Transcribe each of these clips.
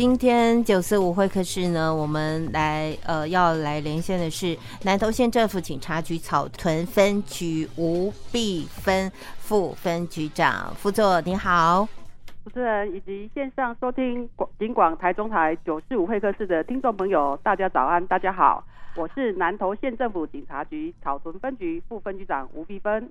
今天九四五会客室呢，我们来呃要来连线的是南投县政府警察局草屯分局吴碧芬副分局长，副座你好，主持人以及线上收听广警广台中台九四五会客室的听众朋友，大家早安，大家好，我是南投县政府警察局草屯分局副分局长吴碧芬。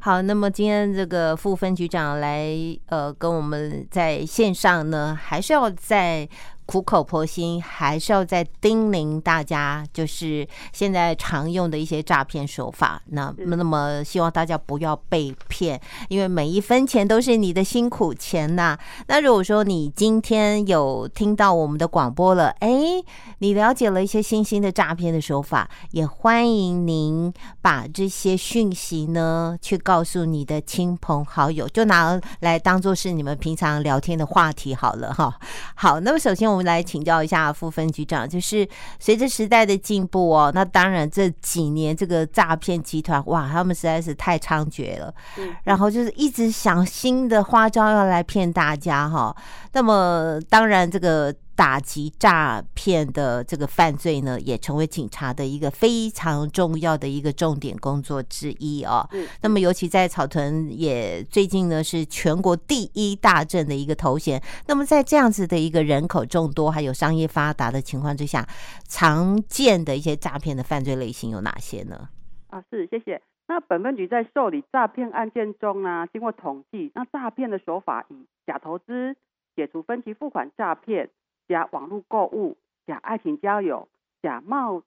好，那么今天这个副分局长来，呃，跟我们在线上呢，还是要在。苦口婆心，还是要再叮咛大家，就是现在常用的一些诈骗手法。那那么，希望大家不要被骗，因为每一分钱都是你的辛苦钱呐。那如果说你今天有听到我们的广播了，哎，你了解了一些新兴的诈骗的手法，也欢迎您把这些讯息呢，去告诉你的亲朋好友，就拿来当做是你们平常聊天的话题好了哈。好，那么首先我。我们来请教一下副分局长，就是随着时代的进步哦，那当然这几年这个诈骗集团哇，他们实在是太猖獗了，然后就是一直想新的花招要来骗大家哈。那么当然这个。打击诈骗的这个犯罪呢，也成为警察的一个非常重要的一个重点工作之一哦。嗯。那么，尤其在草屯，也最近呢是全国第一大镇的一个头衔。那么，在这样子的一个人口众多，还有商业发达的情况之下，常见的一些诈骗的犯罪类型有哪些呢？啊，是，谢谢。那本分局在受理诈骗案件中呢，经过统计，那诈骗的手法以假投资、解除分期付款诈骗。假网络购物、假爱情交友、假冒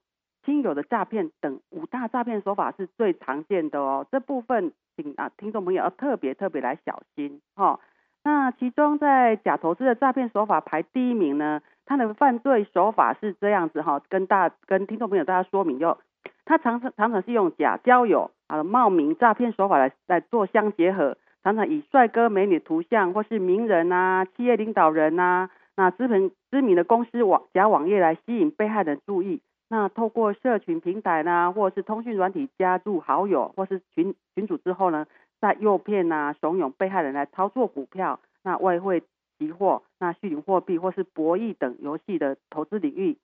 亲友的诈骗等五大诈骗手法是最常见的哦。这部分请啊听众朋友要特别特别来小心哈、那其中在假投资的诈骗手法排第一名呢，它的犯罪手法是这样子哈、跟大跟听众朋友大家说明就。它常常常常是用假交友啊冒名诈骗手法来来做相结合，常常以帅哥美女图像或是名人啊、企业领导人啊。那知名知名的公司网假网页来吸引被害人注意，那透过社群平台呢，或者是通讯软体加入好友，或是群群组之后呢，再诱骗呐、怂恿被害人来操作股票、那外汇、期货、那虚拟货币或是博弈等游戏的投资领域。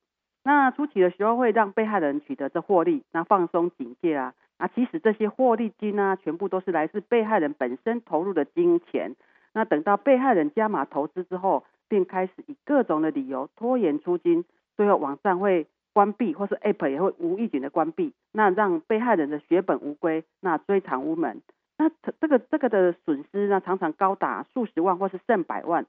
那初期的时候会让被害人取得这获利，那放松警戒啊，啊，其实这些获利金呢，全部都是来自被害人本身投入的金钱。那等到被害人加码投资之后，并开始以各种的理由拖延出金，最后网站会关闭，或是 App 也会无预警的关闭，那让被害人的血本无归，那追偿无门。那这个这个的损失呢，常常高达数十万或是上百万。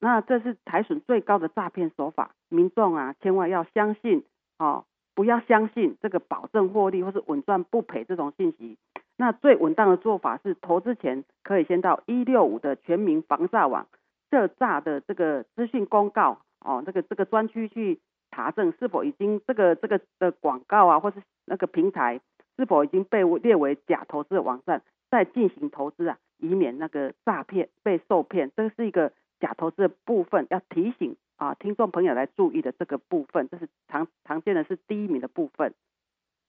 那这是台损最高的诈骗手法，民众啊，千万要相信哦，不要相信这个保证获利或是稳赚不赔这种信息。那最稳当的做法是，投资前可以先到一六五的全民防诈网。涉诈的这个资讯公告哦，这个这个专区去查证是否已经这个这个的广告啊，或是那个平台是否已经被列为假投资的网站，再进行投资啊，以免那个诈骗被受骗。这是一个假投资的部分，要提醒啊听众朋友来注意的这个部分，这是常常见的是第一名的部分。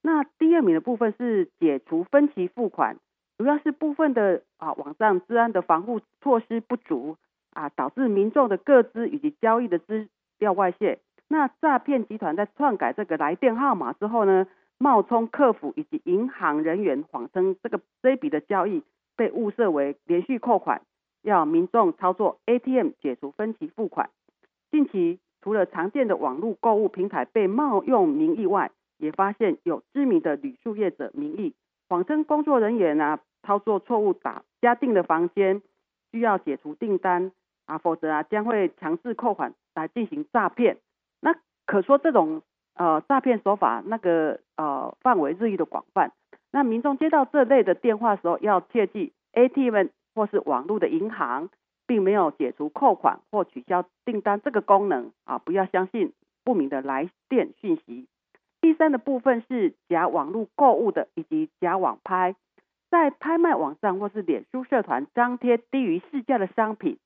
那第二名的部分是解除分期付款，主要是部分的啊网站治安的防护措施不足。啊，导致民众的个资以及交易的资料外泄。那诈骗集团在篡改这个来电号码之后呢，冒充客服以及银行人员，谎称这个这笔的交易被误设为连续扣款，要民众操作 ATM 解除分期付款。近期除了常见的网络购物平台被冒用名义外，也发现有知名的旅宿业者名义，谎称工作人员啊操作错误打加订的房间，需要解除订单。啊，否则啊将会强制扣款来进行诈骗。那可说这种呃诈骗手法那个呃范围日益的广泛。那民众接到这类的电话时候，要切记 ATM 或是网络的银行并没有解除扣款或取消订单这个功能啊，不要相信不明的来电讯息。第三的部分是假网络购物的以及假网拍，在拍卖网站或是脸书社团张贴低于市价的商品。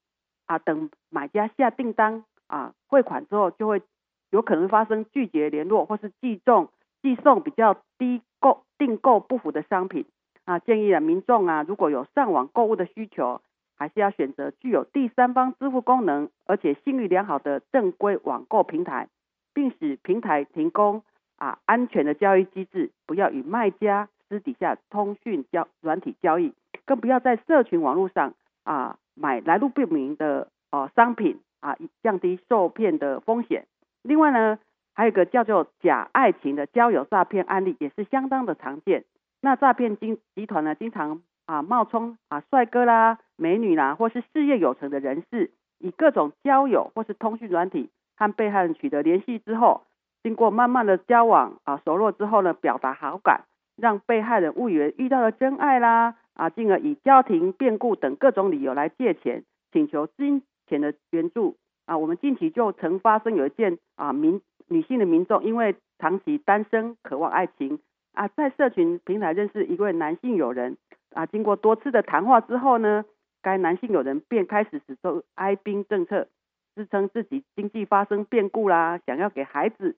啊，等买家下订单啊，汇款之后就会有可能发生拒绝联络或是寄送寄送比较低购订购不符的商品啊。建议啊，民众啊，如果有上网购物的需求，还是要选择具有第三方支付功能，而且信誉良好的正规网购平台，并使平台提供啊安全的交易机制，不要与卖家私底下通讯交软体交易，更不要在社群网络上啊买来路不明的哦商品啊，以降低受骗的风险。另外呢，还有一个叫做假爱情的交友诈骗案例，也是相当的常见。那诈骗集集团呢，经常啊冒充啊帅哥啦、美女啦，或是事业有成的人士，以各种交友或是通讯软体和被害人取得联系之后，经过慢慢的交往啊熟络之后呢，表达好感，让被害人误以为遇到了真爱啦啊，进而以家庭变故等各种理由来借钱，请求金钱的援助啊。我们近期就曾发生有一件啊民女性的民众因为长期单身，渴望爱情。啊，在社群平台认识一位男性友人啊，经过多次的谈话之后呢，该男性友人便开始使出哀兵政策，自称自己经济发生变故啦，想要给孩子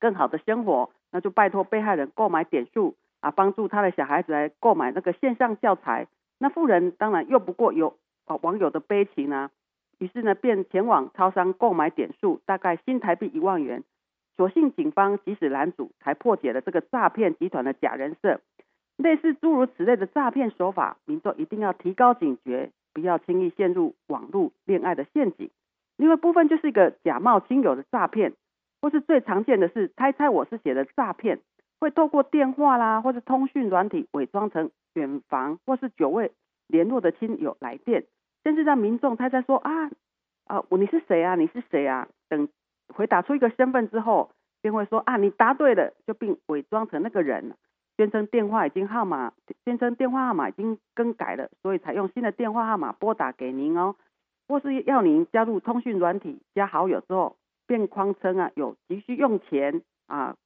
更好的生活，那就拜托被害人购买点数啊，帮助他的小孩子来购买那个线上教材。那富人当然又不过有啊网友的悲情啊，于是呢便前往超商购买点数，大概新台币一万元。所幸警方及时拦阻，才破解了这个诈骗集团的假人设。类似诸如此类的诈骗手法，民众一定要提高警觉，不要轻易陷入网络恋爱的陷阱。另外部分就是一个假冒亲友的诈骗，或是最常见的是猜猜我是写的诈骗，会透过电话啦，或是通讯软体伪装成远房或是久未联络的亲友来电，甚至让民众猜猜说啊啊，你是谁啊？你是谁啊？等。回答出一个身份之后，便会说啊，你答对了，就并伪装成那个人，宣称电话已经号码，宣称电话号码已经更改了，所以采用新的电话号码拨打给您哦，或是要您加入通讯软体加好友之后，便谎称啊有急需用钱啊。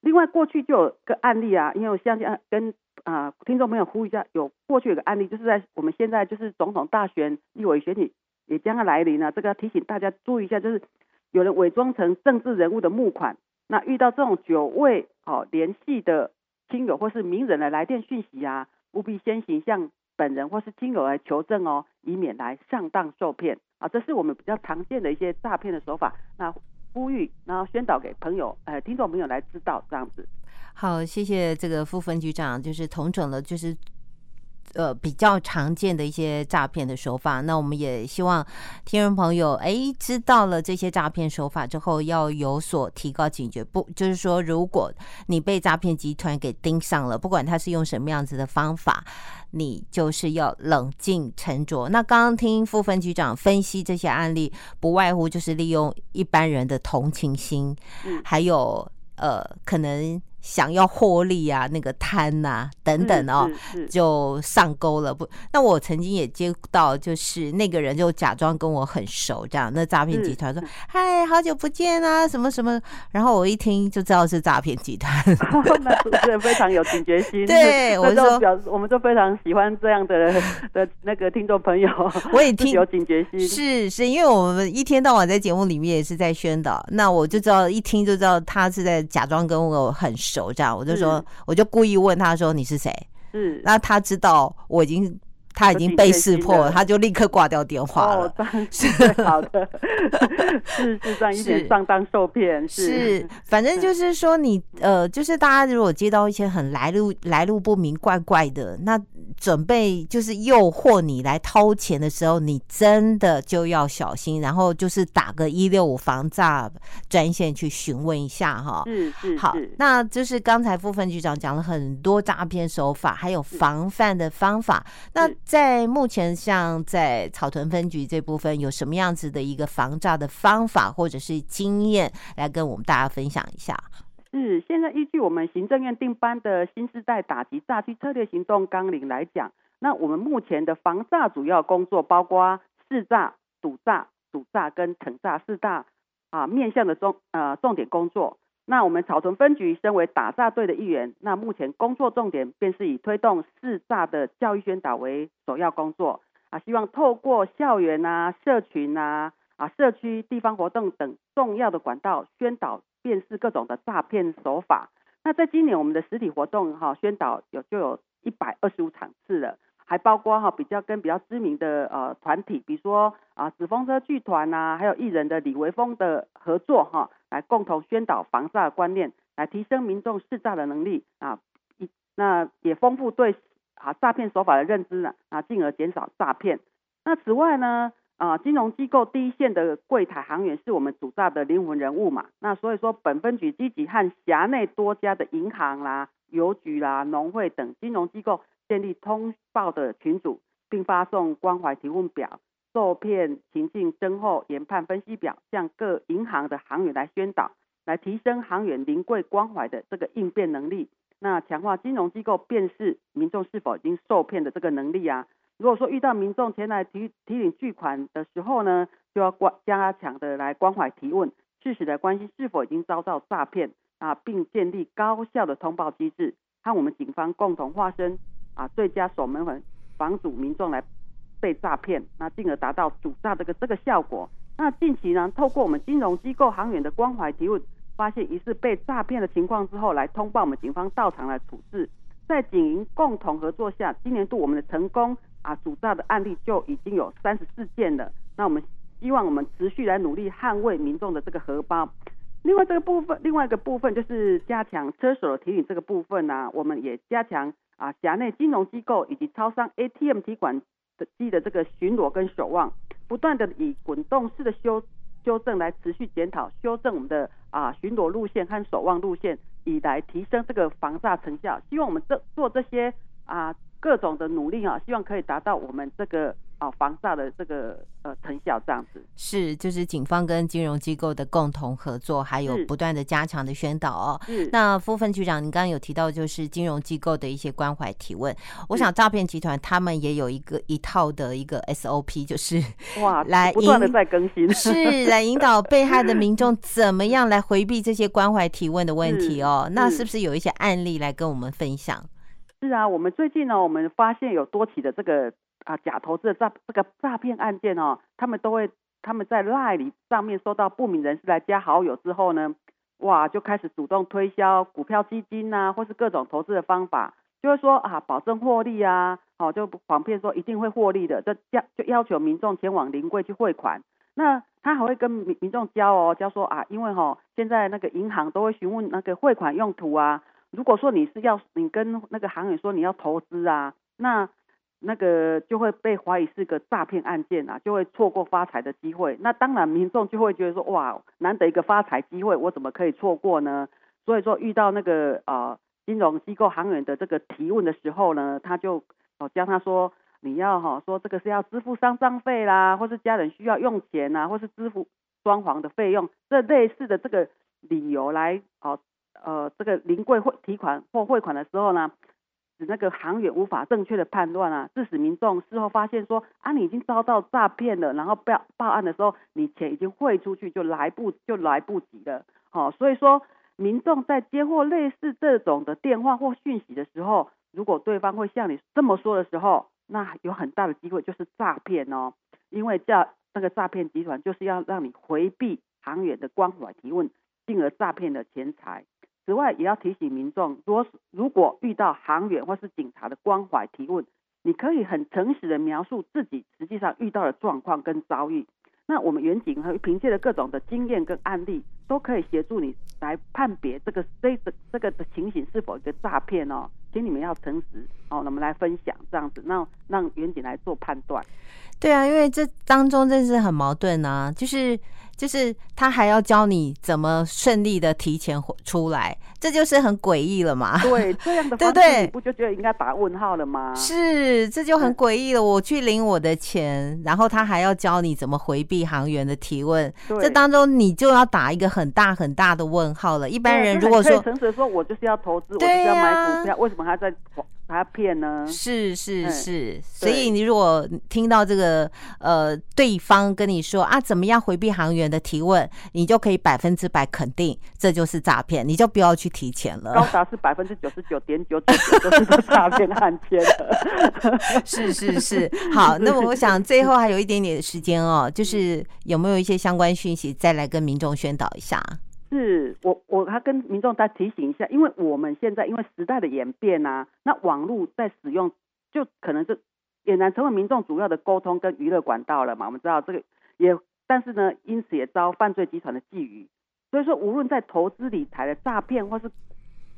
另外过去就有个案例啊，因为我相信跟啊听众朋友呼吁一下，有过去有个案例，就是在我们现在就是总统大选立委选举也将要来临了，这个要提醒大家注意一下，就是。有人伪装成政治人物的募款，那遇到这种久未好联系的亲友或是名人的来电讯息啊，务必先行向本人或是亲友来求证哦，以免来上当受骗啊。这是我们比较常见的一些诈骗的手法，那呼吁然后宣导给朋友呃听众朋友来知道这样子。好，谢谢这个副分局长，就是同整了就是。呃，比较常见的一些诈骗的手法，那我们也希望听众朋友哎，知道了这些诈骗手法之后，要有所提高警觉。不，就是说，如果你被诈骗集团给盯上了，不管他是用什么样子的方法，你就是要冷静沉着。那刚刚听副分局长分析这些案例，不外乎就是利用一般人的同情心，还有呃，可能。想要获利啊，那个贪呐、啊、等等哦，就上钩了。不，那我曾经也接到，就是那个人就假装跟我很熟，这样那诈骗集团说：“嗨，好久不见啊，什么什么。”然后我一听就知道是诈骗集团，那主持人非常有警觉心。对，我就表示，我们就非常喜欢这样的的那个听众朋友。我也 听有警觉心，是是，因为我们一天到晚在节目里面也是在宣导，那我就知道一听就知道他是在假装跟我很熟。手这样，我就说，我就故意问他说，你是谁？是，那他知道我已经。他已经被识破了，他就立刻挂掉电话了。哦，是好的，是是这样一点上当受骗是，是，反正就是说你呃，就是大家如果接到一些很来路来路不明、怪怪的，那准备就是诱惑你来掏钱的时候，你真的就要小心，然后就是打个一六五防诈专线去询问一下哈。是是好，那就是刚才副分局长讲了很多诈骗手法，还有防范的方法，那。在目前，像在草屯分局这部分，有什么样子的一个防诈的方法或者是经验，来跟我们大家分享一下？是，现在依据我们行政院定颁的新时代打击诈欺策略行动纲领来讲，那我们目前的防诈主要工作包括识诈、堵诈、赌诈跟惩诈四大啊面向的重呃重点工作。那我们草屯分局身为打诈队的一员，那目前工作重点便是以推动识诈的教育宣导为首要工作啊，希望透过校园啊、社群啊、啊社区地方活动等重要的管道宣导辨识各种的诈骗手法。那在今年我们的实体活动哈宣导有就有一百二十五场次了还包括哈比较跟比较知名的呃团体，比如说啊纸风车剧团呐，还有艺人的李维峰的合作哈，来共同宣导防诈观念，来提升民众识诈的能力啊，一那也丰富对啊诈骗手法的认知呢啊，进而减少诈骗。那此外呢？啊，金融机构第一线的柜台行员是我们主诈的灵魂人物嘛？那所以说，本分局积极和辖内多家的银行啦、邮局啦、农会等金融机构建立通报的群组，并发送关怀提问表、受骗情境侦后研判分析表，向各银行的行员来宣导，来提升行员临柜关怀的这个应变能力。那强化金融机构辨识民众是否已经受骗的这个能力啊。如果说遇到民众前来提提领巨款的时候呢，就要关加强的来关怀提问，适时的关心是否已经遭到诈骗啊，并建立高效的通报机制，和我们警方共同化身啊最佳守门人，防阻民众来被诈骗，那进而达到主诈这个这个效果。那近期呢，透过我们金融机构行员的关怀提问，发现疑似被诈骗的情况之后，来通报我们警方到场来处置。在警银共同合作下，今年度我们的成功。啊，主诈的案例就已经有三十四件了。那我们希望我们持续来努力捍卫民众的这个荷包。另外这个部分，另外一个部分就是加强车手的提醒这个部分呢、我们也加强啊辖内金融机构以及超商 ATM 提款机的这个巡逻跟守望，不断的以滚动式的修修正来持续检讨修正我们的啊巡逻路线和守望路线，以来提升这个防诈成效。希望我们这做这些啊。各种的努力啊，希望可以达到我们这个啊防诈的这个呃成效，这样子。是就是警方跟金融机构的共同合作，还有不断的加强的宣导哦。那副分局长，您刚刚有提到就是金融机构的一些关怀提问，我想诈骗集团他们也有一个一套的一个 SOP，就是哇 来不断的在更新，是来引导被害的民众 怎么样来回避这些关怀提问的问题哦。那是不是有一些案例来跟我们分享？是啊，我们最近呢，我们发现有多起的这个啊假投资的诈这个诈骗案件哦，他们都会他们在 LINE 里上面收到不明人士来加好友之后呢，哇，就开始主动推销股票基金呐、或是各种投资的方法，就会说啊保证获利啊，好就谎骗说一定会获利的，就要就要求民众前往临柜去汇款。那他还会跟民民众教哦，教说啊，因为哈、哦、现在那个银行都会询问那个汇款用途啊。如果说你是要你跟那个行员说你要投资啊，那那个就会被怀疑是个诈骗案件啊，就会错过发财的机会。那当然民众就会觉得说哇，难得一个发财机会，我怎么可以错过呢？所以说遇到那个呃金融机构行员的这个提问的时候呢，他就哦教他说你要哈说这个是要支付丧葬费啦，或是家人需要用钱啊，或是支付装潢的费用，这类似的这个理由来哦。呃，这个临柜汇提款或汇款的时候呢，使那个行员无法正确的判断啊，致使民众事后发现说啊，你已经遭到诈骗了，然后报报案的时候，你钱已经汇出去就来不就来不及了。好、哦，所以说民众在接获类似这种的电话或讯息的时候，如果对方会像你这么说的时候，那有很大的机会就是诈骗哦，因为叫那个诈骗集团就是要让你回避行员的关怀提问，进而诈骗的钱财。此外，也要提醒民众，如果如果遇到行员或是警察的关怀提问，你可以很诚实的描述自己实际上遇到的状况跟遭遇。那我们远景和凭借的各种的经验跟案例，都可以协助你来判别这个这个这个的情形是否一个诈骗哦。请你们要诚实哦，那我们来分享这样子，让让远景来做判断。对啊，因为这当中真是很矛盾啊，就是。就是他还要教你怎么顺利的提前出来，这就是很诡异了嘛？对，这样的 方式你不就觉得应该打问号了吗？是，这就很诡异了。我去领我的钱，然后他还要教你怎么回避行员的提问，这当中你就要打一个很大很大的问号了。一般人如果说诚实说，我就是要投资，我就是要买股票，为什么还在？他骗呢？是是是，所以你如果听到这个呃，对方跟你说啊，怎么样回避行员的提问，你就可以百分之百肯定这就是诈骗，你就不要去提钱了。高达是百分之九十九点九九都是诈骗案件的。是是是，好，那么我想最后还有一点点的时间哦，就是有没有一些相关讯息再来跟民众宣导一下？是我我还跟民众再提醒一下，因为我们现在因为时代的演变啊，那网络在使用就可能是俨然成为民众主要的沟通跟娱乐管道了嘛。我们知道这个也，但是呢，因此也遭犯罪集团的觊觎。所以说，无论在投资理财的诈骗，或是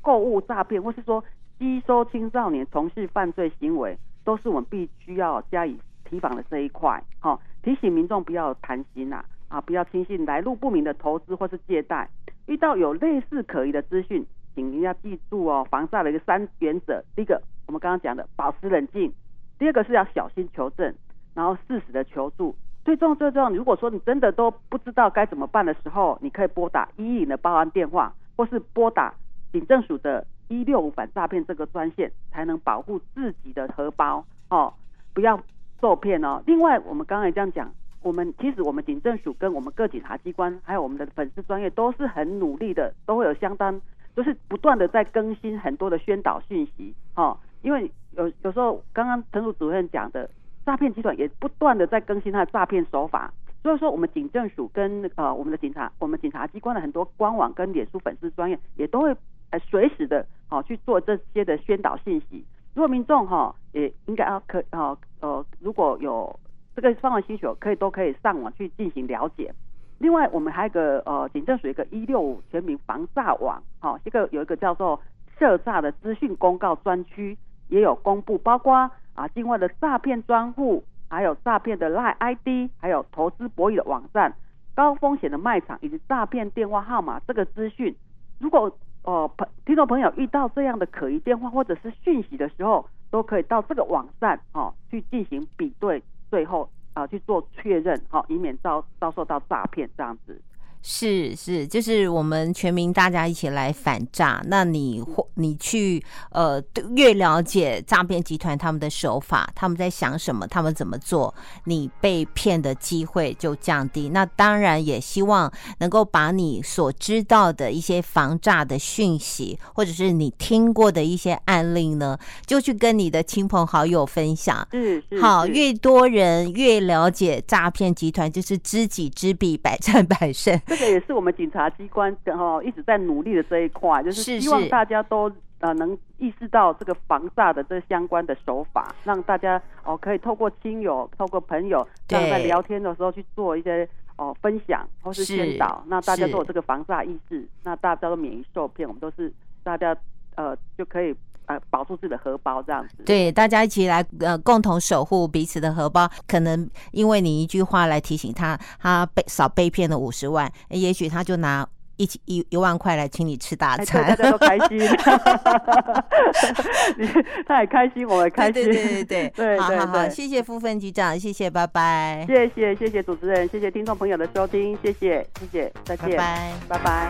购物诈骗，或是说吸收青少年从事犯罪行为，都是我们必须要加以提防的这一块。好、提醒民众不要贪心呐、啊，啊，不要轻信来路不明的投资或是借贷。遇到有类似可疑的资讯，请您要记住哦，防诈的一个三原则：第一个，我们刚刚讲的保持冷静；第二个是要小心求证，然后适时的求助。最重要、最重要，如果说你真的都不知道该怎么办的时候，你可以拨打一一零的报案电话，或是拨打警政署的一六五反诈骗这个专线，才能保护自己的荷包哦，不要受骗哦。另外，我们刚才也这样讲，我们其实我们警政署跟我们各警察机关，还有我们的粉丝专业，都是很努力的，都会有相当，就是不断的在更新很多的宣导讯息哦。因为有有时候，刚刚陈署主任讲的。诈骗集团也不断的在更新它的诈骗手法，所以说我们警政署跟呃我们的警察，我们警察机关的很多官网跟脸书粉丝专业也都会呃随时的哦去做这些的宣导信息。如果民众哈也应该要可呃呃如果有这个方面需求，可以都可以上网去进行了解。另外我们还有一个呃警政署一个一六五全民防诈网，好这个有一个叫做涉诈的资讯公告专区也有公布，包括。啊，境外的诈骗专户，还有诈骗的 LINE ID，还有投资博弈的网站、高风险的卖场以及诈骗电话号码这个资讯，如果呃朋听众朋友遇到这样的可疑电话或者是讯息的时候，都可以到这个网站哦去进行比对，最后啊、去做确认，好、哦，以免遭遭受到诈骗这样子。是是，就是我们全民大家一起来反诈。那你或你去呃，越了解诈骗集团他们的手法，他们在想什么，他们怎么做，你被骗的机会就降低。那当然也希望能够把你所知道的一些防诈的讯息，或者是你听过的一些案例呢，就去跟你的亲朋好友分享。嗯，好，越多人越了解诈骗集团，就是知己知彼，百战百胜。这个也是我们警察机关然后一直在努力的这一块，就是希望大家都呃能意识到这个防诈的这相关的手法，让大家哦可以透过亲友、透过朋友，这样在聊天的时候去做一些哦分享或是宣导，那大家都有这个防诈意识，那大家都免于受骗，我们都是大家呃就可以。呃，保住自己的荷包这样子，对，大家一起来呃，共同守护彼此的荷包。可能因为你一句话来提醒他，他被少被骗了五十万，也许他就拿一一一万块来请你吃大餐，大家都开心，他也开心，我也开心，对对对对对，对，好好好，谢谢副分局长，谢谢，拜拜，谢谢谢谢主持人，谢谢听众朋友的收听，谢谢谢谢，再见，拜拜，拜拜。